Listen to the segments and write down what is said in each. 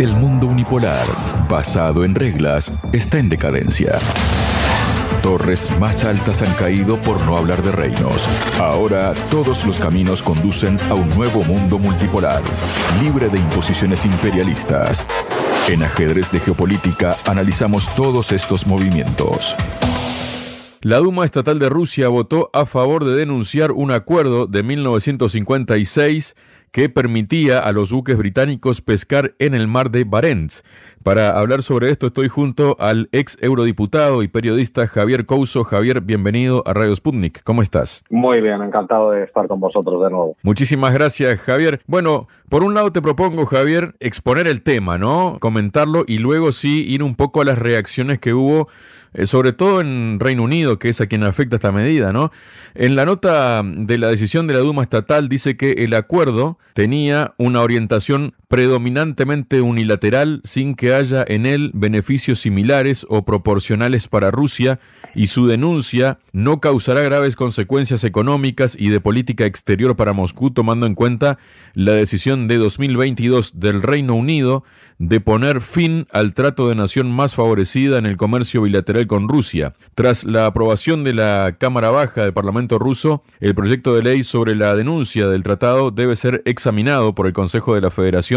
El mundo unipolar, basado en reglas, está en decadencia. Torres más altas han caído por no hablar de reinos. Ahora todos los caminos conducen a un nuevo mundo multipolar, libre de imposiciones imperialistas. En ajedrez de geopolítica analizamos todos estos movimientos. La Duma Estatal de Rusia votó a favor de denunciar un acuerdo de 1956 que permitía a los buques británicos pescar en el mar de Barents. Para hablar sobre esto estoy junto al ex eurodiputado y periodista Javier Couso. Javier, bienvenido a Radio Sputnik. ¿Cómo estás? Muy bien, encantado de estar con vosotros de nuevo. Muchísimas gracias, Javier. Bueno, por un lado te propongo, Javier, exponer el tema, ¿no? Comentarlo y luego sí ir un poco a las reacciones que hubo eh, sobre todo en Reino Unido, que es a quien afecta esta medida, ¿no? En la nota de la decisión de la Duma estatal dice que el acuerdo tenía una orientación predominantemente unilateral sin que haya en él beneficios similares o proporcionales para Rusia y su denuncia no causará graves consecuencias económicas y de política exterior para Moscú tomando en cuenta la decisión de 2022 del Reino Unido de poner fin al trato de nación más favorecida en el comercio bilateral con Rusia. Tras la aprobación de la Cámara Baja del Parlamento ruso, el proyecto de ley sobre la denuncia del tratado debe ser examinado por el Consejo de la Federación.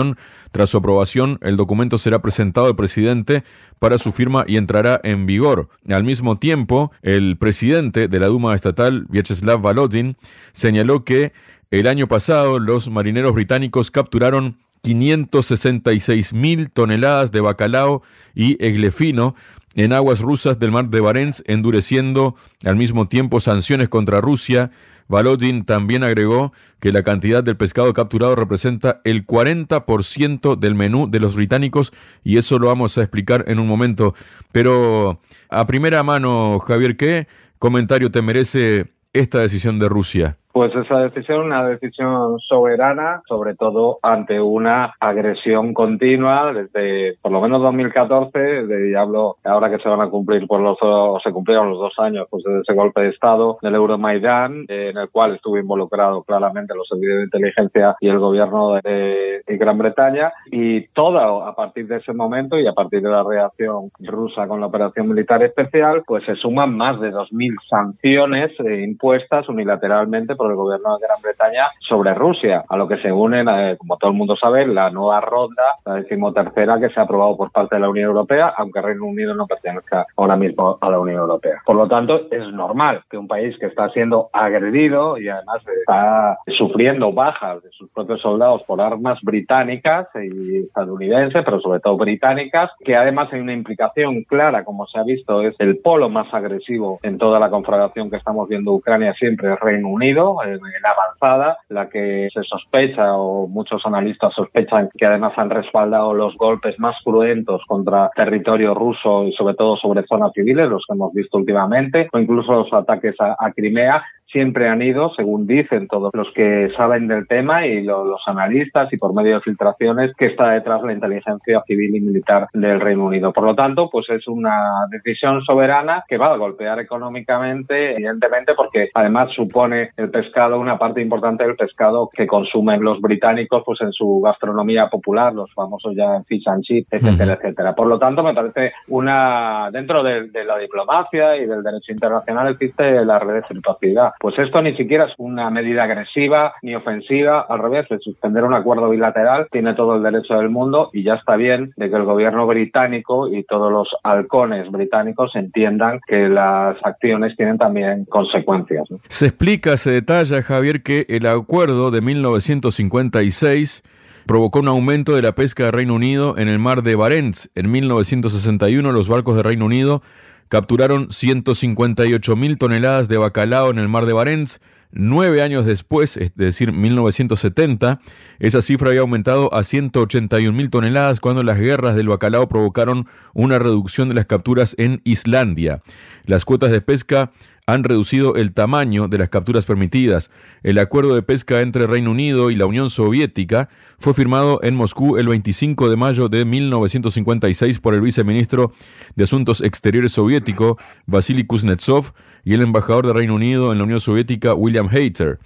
Tras su aprobación, el documento será presentado al presidente para su firma y entrará en vigor. Al mismo tiempo, el presidente de la Duma estatal, Vyacheslav Volodin, señaló que el año pasado los marineros británicos capturaron 566 mil toneladas de bacalao y eglefino en aguas rusas del mar de Barents, endureciendo al mismo tiempo sanciones contra Rusia. Valodin también agregó que la cantidad del pescado capturado representa el 40% del menú de los británicos y eso lo vamos a explicar en un momento. Pero a primera mano, Javier, ¿qué comentario te merece esta decisión de Rusia? Pues esa decisión, una decisión soberana, sobre todo ante una agresión continua desde por lo menos 2014, de, hablo ahora que se van a cumplir por los o se cumplieron los dos años pues desde ese golpe de estado del Euromaidán, en el cual estuvo involucrado claramente los servicios de inteligencia y el gobierno de, Gran Bretaña y todo a partir de ese momento y a partir de la reacción rusa con la operación militar especial, pues se suman más de 2.000 sanciones eh, impuestas unilateralmente por el gobierno de Gran Bretaña sobre Rusia, a lo que se unen, eh, como todo el mundo sabe, la nueva ronda, la decimotercera que se ha aprobado por parte de la Unión Europea, aunque Reino Unido no pertenezca ahora mismo a la Unión Europea. Por lo tanto, es normal que un país que está siendo agredido y además está sufriendo bajas de sus propios soldados por armas británicas y estadounidenses, pero sobre todo británicas, que además hay una implicación clara, como se ha visto, es el polo más agresivo en toda la conflagración que estamos viendo Ucrania siempre, es Reino Unido, en, la avanzada, la que se sospecha o muchos analistas sospechan que además han respaldado los golpes más cruentos contra territorio ruso y sobre todo sobre zonas civiles, los que hemos visto últimamente, o incluso los ataques a Crimea, siempre han ido, según dicen todos los que saben del tema y los analistas y por medio de filtraciones, que está detrás la inteligencia civil y militar del Reino Unido. Por lo tanto, pues es una decisión soberana que va a golpear económicamente, evidentemente, porque además supone el pescado una parte importante del pescado que consumen los británicos pues en su gastronomía popular, los famosos ya fish and chips, etcétera, etcétera. Por lo tanto, me parece una dentro de, la diplomacia y del derecho internacional existe la reciprocidad pues esto ni siquiera es una medida agresiva ni ofensiva, al revés, de suspender un acuerdo bilateral tiene todo el derecho del mundo y ya está bien de que el gobierno británico y todos los halcones británicos entiendan que las acciones tienen también consecuencias. Se explica, se detalla, Javier, que el acuerdo de 1956 provocó un aumento de la pesca de Reino Unido en el mar de Barents. En 1961 los barcos de Reino Unido capturaron 158 mil toneladas de bacalao en el mar de Barents. Nueve años después, es decir, 1970, esa cifra había aumentado a 181 mil toneladas cuando las guerras del bacalao provocaron una reducción de las capturas en Islandia. Las cuotas de pesca han reducido el tamaño de las capturas permitidas. El acuerdo de pesca entre Reino Unido y la Unión Soviética fue firmado en Moscú el 25 de mayo de 1956 por el viceministro de Asuntos Exteriores soviético Vasily Kuznetsov y el embajador de Reino Unido en la Unión Soviética William Hayter.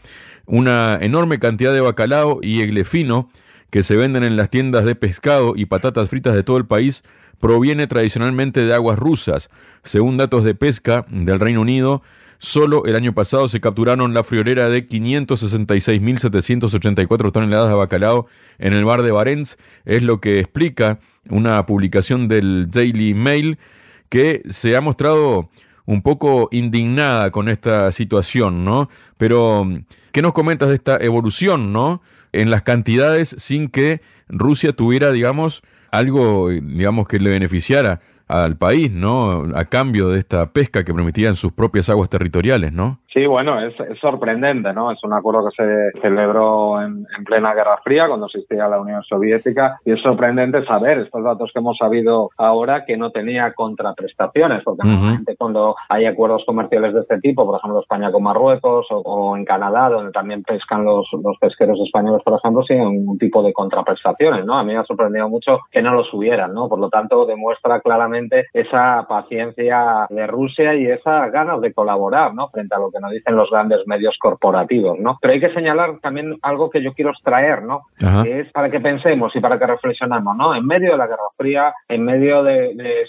Una enorme cantidad de bacalao y eglefino que se venden en las tiendas de pescado y patatas fritas de todo el país proviene tradicionalmente de aguas rusas. Según datos de pesca del Reino Unido, solo el año pasado se capturaron la friolera de 566.784 toneladas de bacalao en el bar de Barents. Es lo que explica una publicación del Daily Mail que se ha mostrado un poco indignada con esta situación, ¿no? Pero, ¿qué nos comentas de esta evolución, ¿no? En las cantidades sin que Rusia tuviera, digamos, algo, digamos, que le beneficiara al país, ¿no? A cambio de esta pesca que permitía en sus propias aguas territoriales, ¿no? Sí, bueno, es, sorprendente, ¿no? Es un acuerdo que se celebró en, plena Guerra Fría, cuando existía la Unión Soviética, y es sorprendente saber estos datos que hemos sabido ahora que no tenía contraprestaciones, porque normalmente cuando hay acuerdos comerciales de este tipo, por ejemplo España con Marruecos o, en Canadá, donde también pescan los, los pesqueros españoles, por ejemplo, sin un tipo de contraprestaciones, ¿no? A mí me ha sorprendido mucho que no los hubieran, ¿no? Por lo tanto, demuestra claramente esa paciencia de Rusia y esas ganas de colaborar, ¿no? Frente a lo que nos dicen los grandes medios corporativos, ¿no? Pero hay que señalar también algo que yo quiero extraer, ¿no? Que es para que pensemos y para que reflexionemos, ¿no? En medio de la Guerra Fría, en medio de,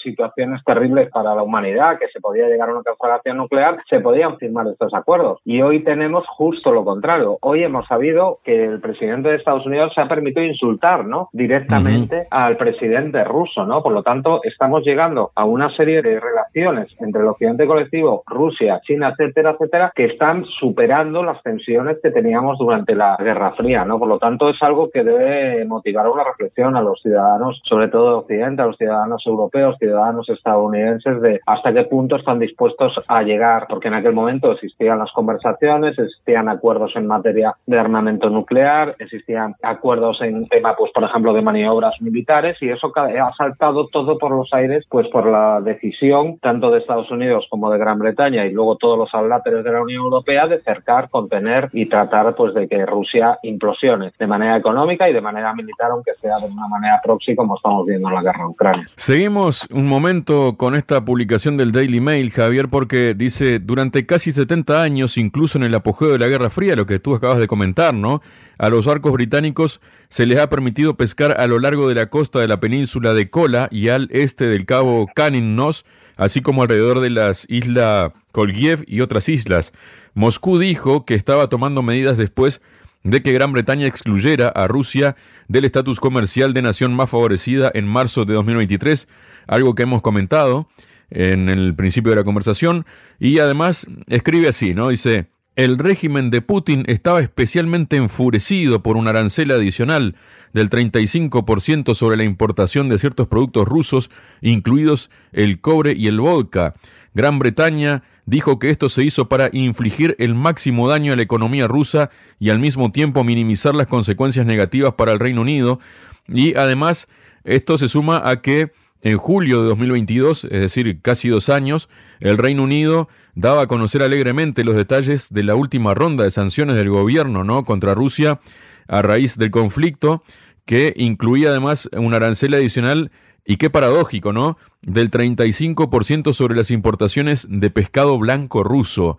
situaciones terribles para la humanidad, que se podía llegar a una conflagración nuclear, se podían firmar estos acuerdos. Y hoy tenemos justo lo contrario. Hoy hemos sabido que el presidente de Estados Unidos se ha permitido insultar, ¿no? Directamente al presidente ruso, ¿no? Por lo tanto, estamos llegando a una serie de relaciones entre el occidente colectivo, Rusia, China, etcétera, etcétera, que están superando las tensiones que teníamos durante la Guerra Fría, ¿no? Por lo tanto, es algo que debe motivar una reflexión a los ciudadanos, sobre todo de Occidente, a los ciudadanos europeos, ciudadanos estadounidenses, de hasta qué punto están dispuestos a llegar, porque en aquel momento existían las conversaciones, existían acuerdos en materia de armamento nuclear, existían acuerdos en tema, pues, por ejemplo, de maniobras militares, y eso ha saltado todo por los aires, pues, por la decisión tanto de Estados Unidos como de Gran Bretaña y luego todos los aláteres de la Unión Europea de cercar, contener y tratar pues de que Rusia implosione de manera económica y de manera militar, aunque sea de una manera próxima como estamos viendo en la guerra en Ucrania. Seguimos un momento con esta publicación del Daily Mail, Javier, porque dice, durante casi 70 años, incluso en el apogeo de la Guerra Fría, lo que tú acabas de comentar, ¿no? A los barcos británicos se les ha permitido pescar a lo largo de la costa de la península de Kola y al este del cabo Nos así como alrededor de las islas Kolgiev y otras islas. Moscú dijo que estaba tomando medidas después de que Gran Bretaña excluyera a Rusia del estatus comercial de nación más favorecida en marzo de 2023, algo que hemos comentado en el principio de la conversación, y además escribe así, ¿no? Dice, el régimen de Putin estaba especialmente enfurecido por un arancel adicional del 35% sobre la importación de ciertos productos rusos, incluidos el cobre y el vodka. Gran Bretaña dijo que esto se hizo para infligir el máximo daño a la economía rusa y al mismo tiempo minimizar las consecuencias negativas para el Reino Unido. Y además, esto se suma a que en julio de 2022, es decir, casi dos años, el Reino Unido daba a conocer alegremente los detalles de la última ronda de sanciones del gobierno ¿no? contra Rusia a raíz del conflicto, que incluía además un arancel adicional y qué paradójico, ¿no? Del 35% sobre las importaciones de pescado blanco ruso.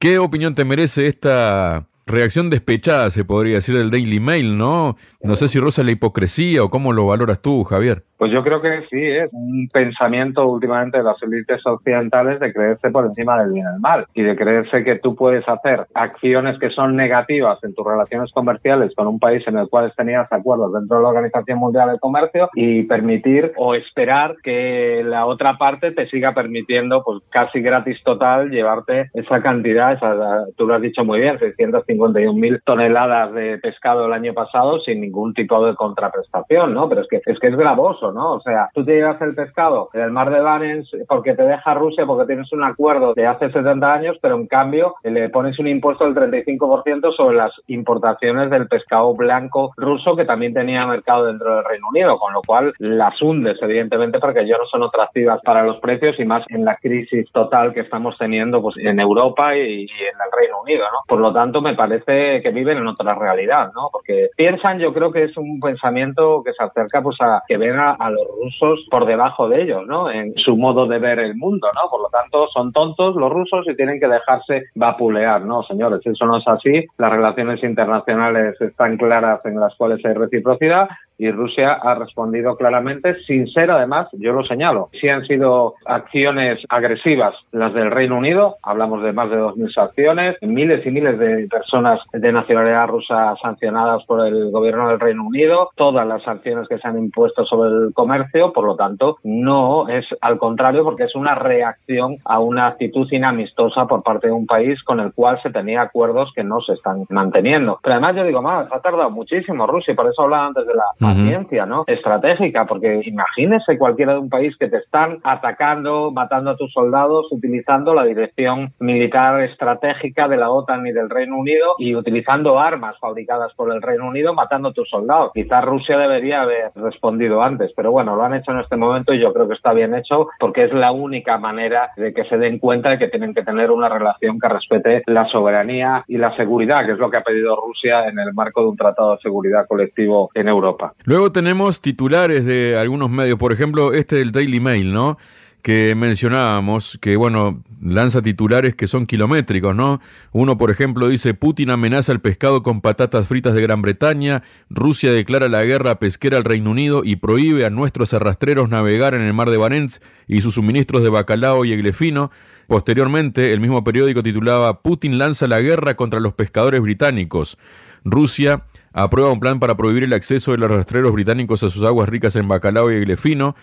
¿Qué opinión te merece esta reacción despechada, se podría decir, del Daily Mail, ¿no? No sé si rosa la hipocresía o cómo lo valoras tú, Javier. Pues yo creo que sí, es un pensamiento últimamente de las élites occidentales de creerse por encima del bien y del mal y de creerse que tú puedes hacer acciones que son negativas en tus relaciones comerciales con un país en el cual tenías acuerdos dentro de la Organización Mundial del Comercio y permitir o esperar que la otra parte te siga permitiendo pues casi gratis total llevarte esa cantidad, esa, tú lo has dicho muy bien, 651 mil toneladas de pescado el año pasado sin ningún tipo de contraprestación, ¿no? Pero es que es que es gravoso ¿no? O sea, tú te llevas el pescado del mar de Barents porque te deja Rusia porque tienes un acuerdo de hace 70 años, pero en cambio le pones un impuesto del 35% sobre las importaciones del pescado blanco ruso que también tenía mercado dentro del Reino Unido, con lo cual las hundes, evidentemente, porque ya no son atractivas para los precios y más en la crisis total que estamos teniendo pues, en Europa y, en el Reino Unido, ¿no? Por lo tanto, me parece que viven en otra realidad, ¿no? Porque piensan, yo creo que es un pensamiento que se acerca pues a que ven a, a los rusos por debajo de ellos, ¿no? En su modo de ver el mundo, ¿no? Por lo tanto, son tontos los rusos y tienen que dejarse vapulear, ¿no? Señores, eso no es así. Las relaciones internacionales están claras en las cuales hay reciprocidad y Rusia ha respondido claramente, sin ser además, yo lo señalo, si han sido acciones agresivas las del Reino Unido, hablamos de más de 2.000 sanciones, miles y miles de personas de nacionalidad rusa sancionadas por el gobierno del Reino Unido, todas las sanciones que se han impuesto sobre el comercio, por lo tanto, no es al contrario porque es una reacción a una actitud inamistosa por parte de un país con el cual se tenía acuerdos que no se están manteniendo. Pero además yo digo más, ha tardado muchísimo Rusia, por eso hablaba antes de la paciencia, ¿no? Estratégica, porque imagínese cualquiera de un país que te están atacando, matando a tus soldados, utilizando la dirección militar estratégica de la OTAN y del Reino Unido y utilizando armas fabricadas por el Reino Unido, matando a tus soldados. Quizás Rusia debería haber respondido antes, pero bueno, lo han hecho en este momento y yo creo que está bien hecho porque es la única manera de que se den cuenta de que tienen que tener una relación que respete la soberanía y la seguridad, que es lo que ha pedido Rusia en el marco de un tratado de seguridad colectivo en Europa. Luego tenemos titulares de algunos medios, por ejemplo, este del Daily Mail, ¿no? que mencionábamos, que bueno, lanza titulares que son kilométricos, ¿no? Uno, por ejemplo, dice, Putin amenaza el pescado con patatas fritas de Gran Bretaña, Rusia declara la guerra pesquera al Reino Unido y prohíbe a nuestros arrastreros navegar en el mar de Barents y sus suministros de bacalao y eglefino. Posteriormente, el mismo periódico titulaba, Putin lanza la guerra contra los pescadores británicos. Rusia aprueba un plan para prohibir el acceso de los rastreros británicos a sus aguas ricas en bacalao y eglefino.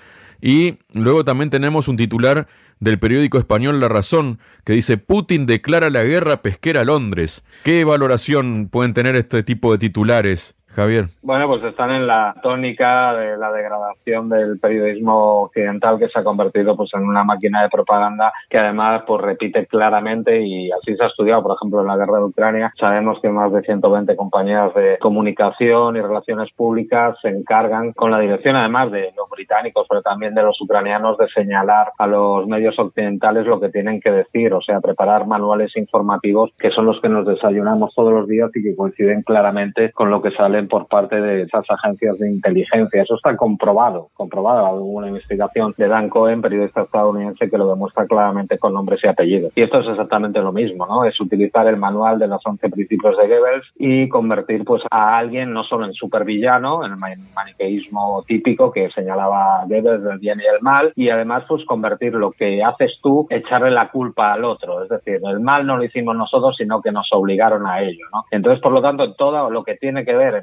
Y luego también tenemos un titular del periódico español La Razón que dice Putin declara la guerra pesquera a Londres. ¿Qué valoración pueden tener este tipo de titulares? Javier. Bueno, pues están en la tónica de la degradación del periodismo occidental que se ha convertido pues en una máquina de propaganda que además pues repite claramente y así se ha estudiado, por ejemplo, en la guerra de Ucrania. Sabemos que más de 120 compañías de comunicación y relaciones públicas se encargan con la dirección además de los británicos, pero también de los ucranianos de señalar a los medios occidentales lo que tienen que decir, o sea, preparar manuales informativos que son los que nos desayunamos todos los días y que coinciden claramente con lo que sale por parte de esas agencias de inteligencia. Eso está comprobado, comprobado. Hay una investigación de Dan Cohen, periodista estadounidense, que lo demuestra claramente con nombres y apellidos. Y esto es exactamente lo mismo, ¿no? Es utilizar el manual de los 11 principios de Goebbels y convertir pues a alguien no solo en supervillano, en el maniqueísmo típico que señalaba Goebbels del bien y el mal, y además pues convertir lo que haces tú, echarle la culpa al otro. Es decir, el mal no lo hicimos nosotros, sino que nos obligaron a ello, ¿no? Entonces, por lo tanto, todo lo que tiene que ver,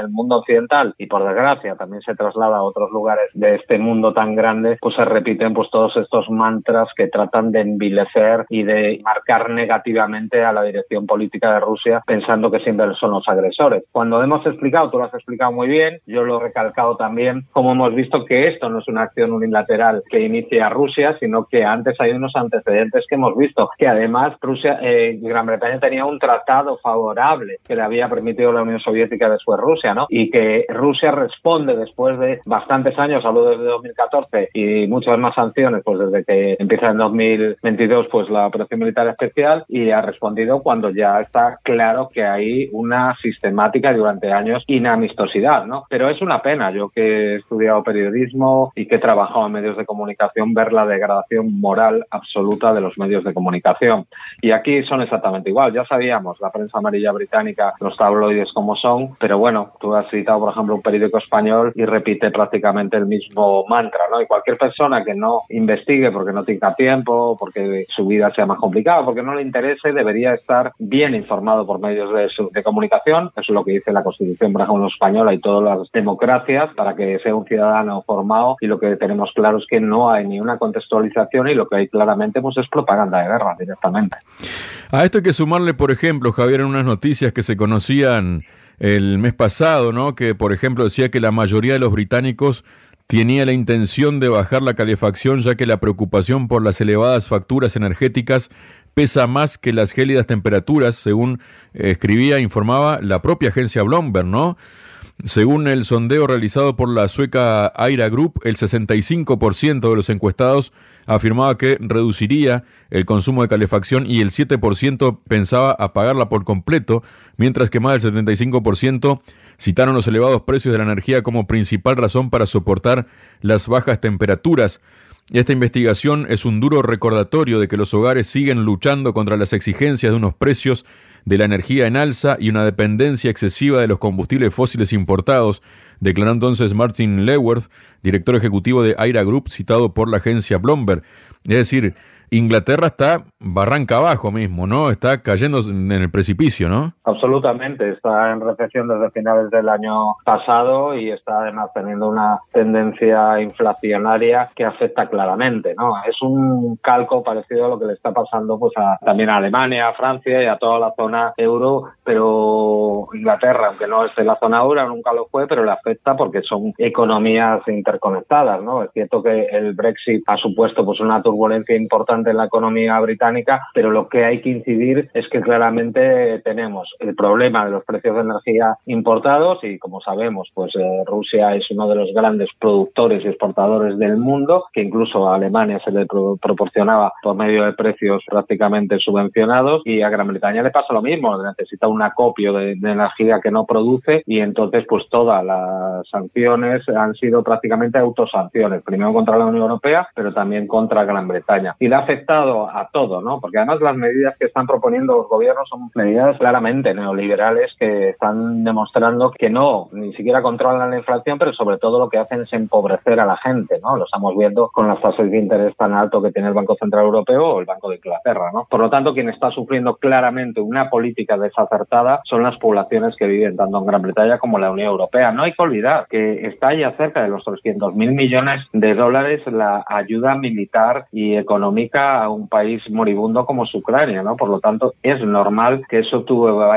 el mundo occidental y por desgracia también se traslada a otros lugares de este mundo tan grande, pues se repiten pues todos estos mantras que tratan de envilecer y de marcar negativamente a la dirección política de Rusia pensando que siempre son los agresores. Cuando hemos explicado, tú lo has explicado muy bien, yo lo he recalcado también, como hemos visto que esto no es una acción unilateral que inicia Rusia, sino que antes hay unos antecedentes que hemos visto, que además Rusia, eh, Gran Bretaña tenía un tratado favorable que le había permitido la Unión Soviética después Rusia, ¿no? Y que Rusia responde después de bastantes años, hablo desde 2014 y muchas más sanciones, pues desde que empieza en 2022 pues la operación militar especial y ha respondido cuando ya está claro que hay una sistemática durante años inamistosidad, ¿no? Pero es una pena, yo que he estudiado periodismo y que he trabajado en medios de comunicación, ver la degradación moral absoluta de los medios de comunicación. Y aquí son exactamente igual, ya sabíamos, la prensa amarilla británica, los tabloides como son, pero bueno, tú has citado, por ejemplo, un periódico español y repite prácticamente el mismo mantra, ¿no? Y cualquier persona que no investigue porque no tenga tiempo, porque su vida sea más complicada, porque no le interese, debería estar bien informado por medios de, de comunicación. Eso es lo que dice la Constitución, por ejemplo, española y todas las democracias, para que sea un ciudadano formado. Y lo que tenemos claro es que no hay ni una contextualización y lo que hay claramente pues, es propaganda de guerra directamente. A esto hay que sumarle, por ejemplo, Javier, en unas noticias que se conocían el mes pasado, ¿no? Que, por ejemplo, decía que la mayoría de los británicos tenía la intención de bajar la calefacción ya que la preocupación por las elevadas facturas energéticas pesa más que las gélidas temperaturas, según escribía e informaba la propia agencia Bloomberg, ¿no? Según el sondeo realizado por la sueca Aira Group, el 65% de los encuestados afirmaba que reduciría el consumo de calefacción y el 7% pensaba apagarla por completo, mientras que más del 75% citaron los elevados precios de la energía como principal razón para soportar las bajas temperaturas. Esta investigación es un duro recordatorio de que los hogares siguen luchando contra las exigencias de unos precios de la energía en alza y una dependencia excesiva de los combustibles fósiles importados, declaró entonces Martin Leworth, director ejecutivo de Aira Group, citado por la agencia Bloomberg. Es decir, Inglaterra está barranca abajo mismo, ¿no? Está cayendo en el precipicio, ¿no? Absolutamente, está en recesión desde finales del año pasado y está además teniendo una tendencia inflacionaria que afecta claramente, ¿no? Es un calco parecido a lo que le está pasando pues también a Alemania, a Francia y a toda la zona euro, pero Inglaterra, aunque no es de la zona euro, nunca lo fue, pero le afecta porque son economías interconectadas, ¿no? Es cierto que el Brexit ha supuesto pues una turbulencia importante en la economía británica, pero lo que hay que incidir es que claramente tenemos el problema de los precios de energía importados y como sabemos, pues eh, Rusia es uno de los grandes productores y exportadores del mundo, que incluso a Alemania se le proporcionaba por medio de precios prácticamente subvencionados y a Gran Bretaña le pasa lo mismo, necesita un acopio de, de energía que no produce y entonces pues todas las sanciones han sido prácticamente autosanciones, primero contra la Unión Europea, pero también contra Gran Bretaña. Y la afectado a ¿no? Porque además las medidas que están proponiendo los gobiernos son medidas claramente neoliberales que están demostrando que no, ni siquiera controlan la inflación, pero sobre todo lo que hacen es empobrecer a la gente, ¿no? Lo estamos viendo con las tasas de interés tan alto que tiene el Banco Central Europeo o el Banco de Inglaterra, ¿no? Por lo tanto, quien está sufriendo claramente una política desacertada son las poblaciones que viven tanto en Gran Bretaña como en la Unión Europea. No hay que olvidar que está ya cerca de los 300.000 millones de dólares la ayuda militar y económica a un país moribundo como es Ucrania, ¿no? Por lo tanto, es normal que eso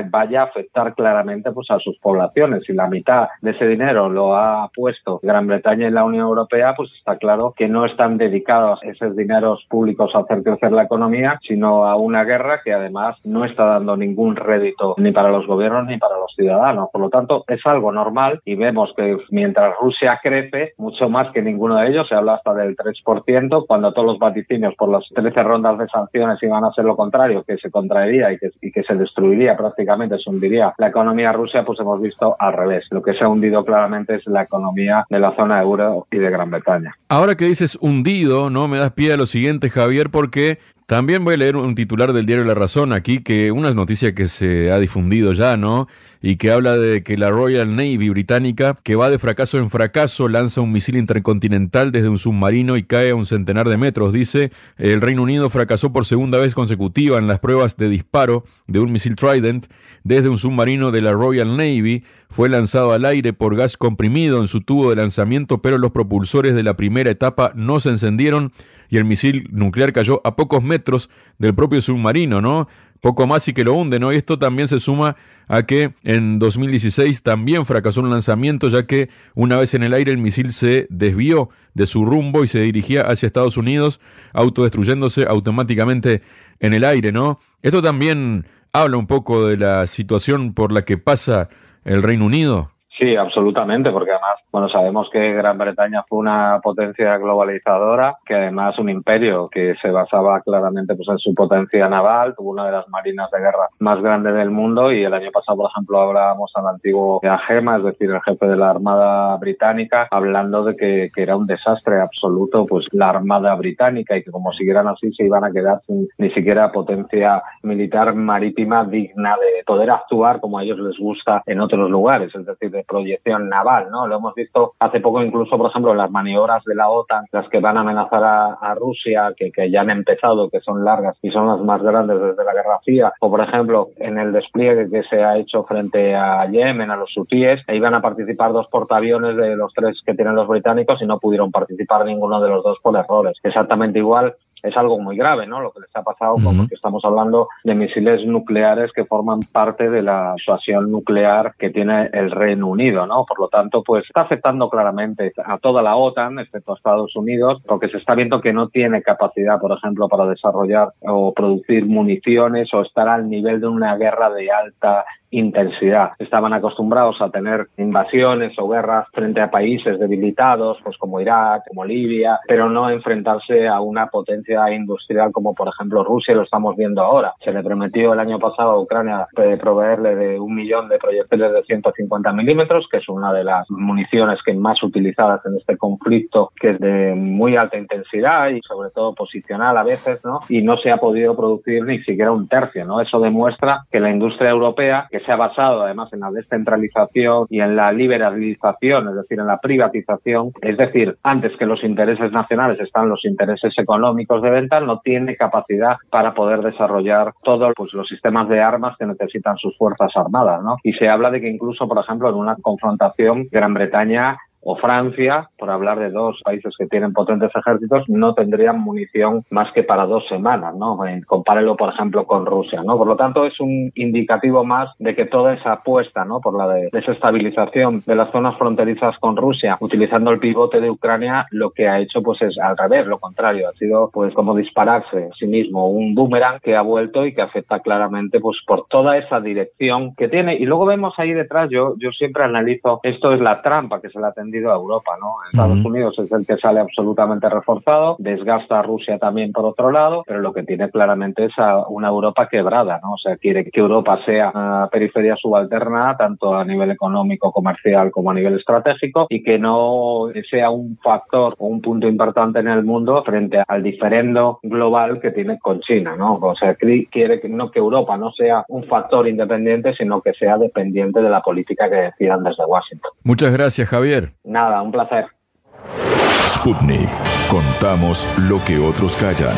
vaya a afectar claramente pues, a sus poblaciones. Si la mitad de ese dinero lo ha puesto Gran Bretaña y la Unión Europea, pues está claro que no están dedicados esos dineros públicos a hacer crecer la economía, sino a una guerra que además no está dando ningún rédito ni para los gobiernos ni para los ciudadanos. Por lo tanto, es algo normal y vemos que mientras Rusia crece, mucho más que ninguno de ellos, se habla hasta del 3%, cuando todos los vaticinios por las 13 rondas de sanciones iban a ser lo contrario, que se contraería y que, y que se destruiría prácticamente, se hundiría la economía rusa, pues hemos visto al revés. Lo que se ha hundido claramente es la economía de la zona euro y de Gran Bretaña. Ahora que dices hundido, no me das pie a lo siguiente, Javier, porque también voy a leer un titular del diario La Razón aquí, que una noticia que se ha difundido ya, ¿no? Y que habla de que la Royal Navy británica, que va de fracaso en fracaso, lanza un misil intercontinental desde un submarino y cae a un centenar de metros. Dice, el Reino Unido fracasó por segunda vez consecutiva en las pruebas de disparo de un misil Trident desde un submarino de la Royal Navy. Fue lanzado al aire por gas comprimido en su tubo de lanzamiento, pero los propulsores de la primera etapa no se encendieron y el misil nuclear cayó a pocos metros del propio submarino, ¿no? Poco más y que lo hunde, ¿no? Y esto también se suma a que en 2016 también fracasó un lanzamiento, ya que una vez en el aire el misil se desvió de su rumbo y se dirigía hacia Estados Unidos, autodestruyéndose automáticamente en el aire, ¿no? Esto también habla un poco de la situación por la que pasa el Reino Unido. Sí, absolutamente, porque además, bueno, sabemos que Gran Bretaña fue una potencia globalizadora, que además un imperio que se basaba claramente pues en su potencia naval, tuvo una de las marinas de guerra más grandes del mundo y el año pasado, por ejemplo, hablábamos al antiguo Agema, es decir, el jefe de la Armada Británica, hablando de que, que, era un desastre absoluto pues la Armada Británica y que como siguieran así se iban a quedar sin ni siquiera potencia militar marítima digna de poder actuar como a ellos les gusta en otros lugares, es decir, de proyección naval, ¿no? Lo hemos visto hace poco incluso, por ejemplo, en las maniobras de la OTAN, las que van a amenazar a, Rusia, que, que, ya han empezado, que son largas y son las más grandes desde la Guerra Fría, o por ejemplo, en el despliegue que se ha hecho frente a Yemen, a los hutíes, ahí van a participar dos portaaviones de los tres que tienen los británicos y no pudieron participar ninguno de los dos por errores. Exactamente igual es algo muy grave, ¿no? Lo que les ha pasado, porque estamos hablando de misiles nucleares que forman parte de la situación nuclear que tiene el Reino Unido, ¿no? Por lo tanto, pues está afectando claramente a toda la OTAN, excepto a Estados Unidos, porque se está viendo que no tiene capacidad, por ejemplo, para desarrollar o producir municiones o estar al nivel de una guerra de alta intensidad. Estaban acostumbrados a tener invasiones o guerras frente a países debilitados, pues como Irak, como Libia, pero no enfrentarse a una potencia industrial como por ejemplo Rusia, lo estamos viendo ahora. Se le prometió el año pasado a Ucrania proveerle de un millón de proyectiles de 150 milímetros, que es una de las municiones que más utilizadas en este conflicto, que es de muy alta intensidad y sobre todo posicional a veces, ¿no? Y no se ha podido producir ni siquiera un tercio, ¿no? Eso demuestra que la industria europea, que se ha basado además en la descentralización y en la liberalización, es decir, en la privatización, es decir, antes que los intereses nacionales están los intereses económicos de venta, no tiene capacidad para poder desarrollar todos pues, los sistemas de armas que necesitan sus fuerzas armadas, ¿no? Y se habla de que incluso, por ejemplo, en una confrontación, Gran Bretaña o Francia, por hablar de dos países que tienen potentes ejércitos, no tendrían munición más que para dos semanas, ¿no? Compárelo, por ejemplo, con Rusia, ¿no? Por lo tanto, es un indicativo más de que toda esa apuesta, ¿no? Por la desestabilización de las zonas fronterizas con Rusia, utilizando el pivote de Ucrania, lo que ha hecho, pues, es al revés, lo contrario, ha sido, pues, como dispararse en sí mismo un boomerang que ha vuelto y que afecta claramente, pues, por toda esa dirección que tiene. Y luego vemos ahí detrás, yo, yo siempre analizo, esto es la trampa que se le a Europa, ¿no? Estados Unidos es el que sale absolutamente reforzado, desgasta a Rusia también por otro lado, pero lo que tiene claramente es a una Europa quebrada, ¿no? O sea, quiere que Europa sea una periferia subalterna, tanto a nivel económico, comercial, como a nivel estratégico, y que no sea un factor o un punto importante en el mundo frente al diferendo global que tiene con China, ¿no? O sea, quiere que no que Europa no sea un factor independiente, sino que sea dependiente de la política que decidan desde Washington. Muchas gracias, Javier. Nada, un placer. Sputnik. Contamos lo que otros callan.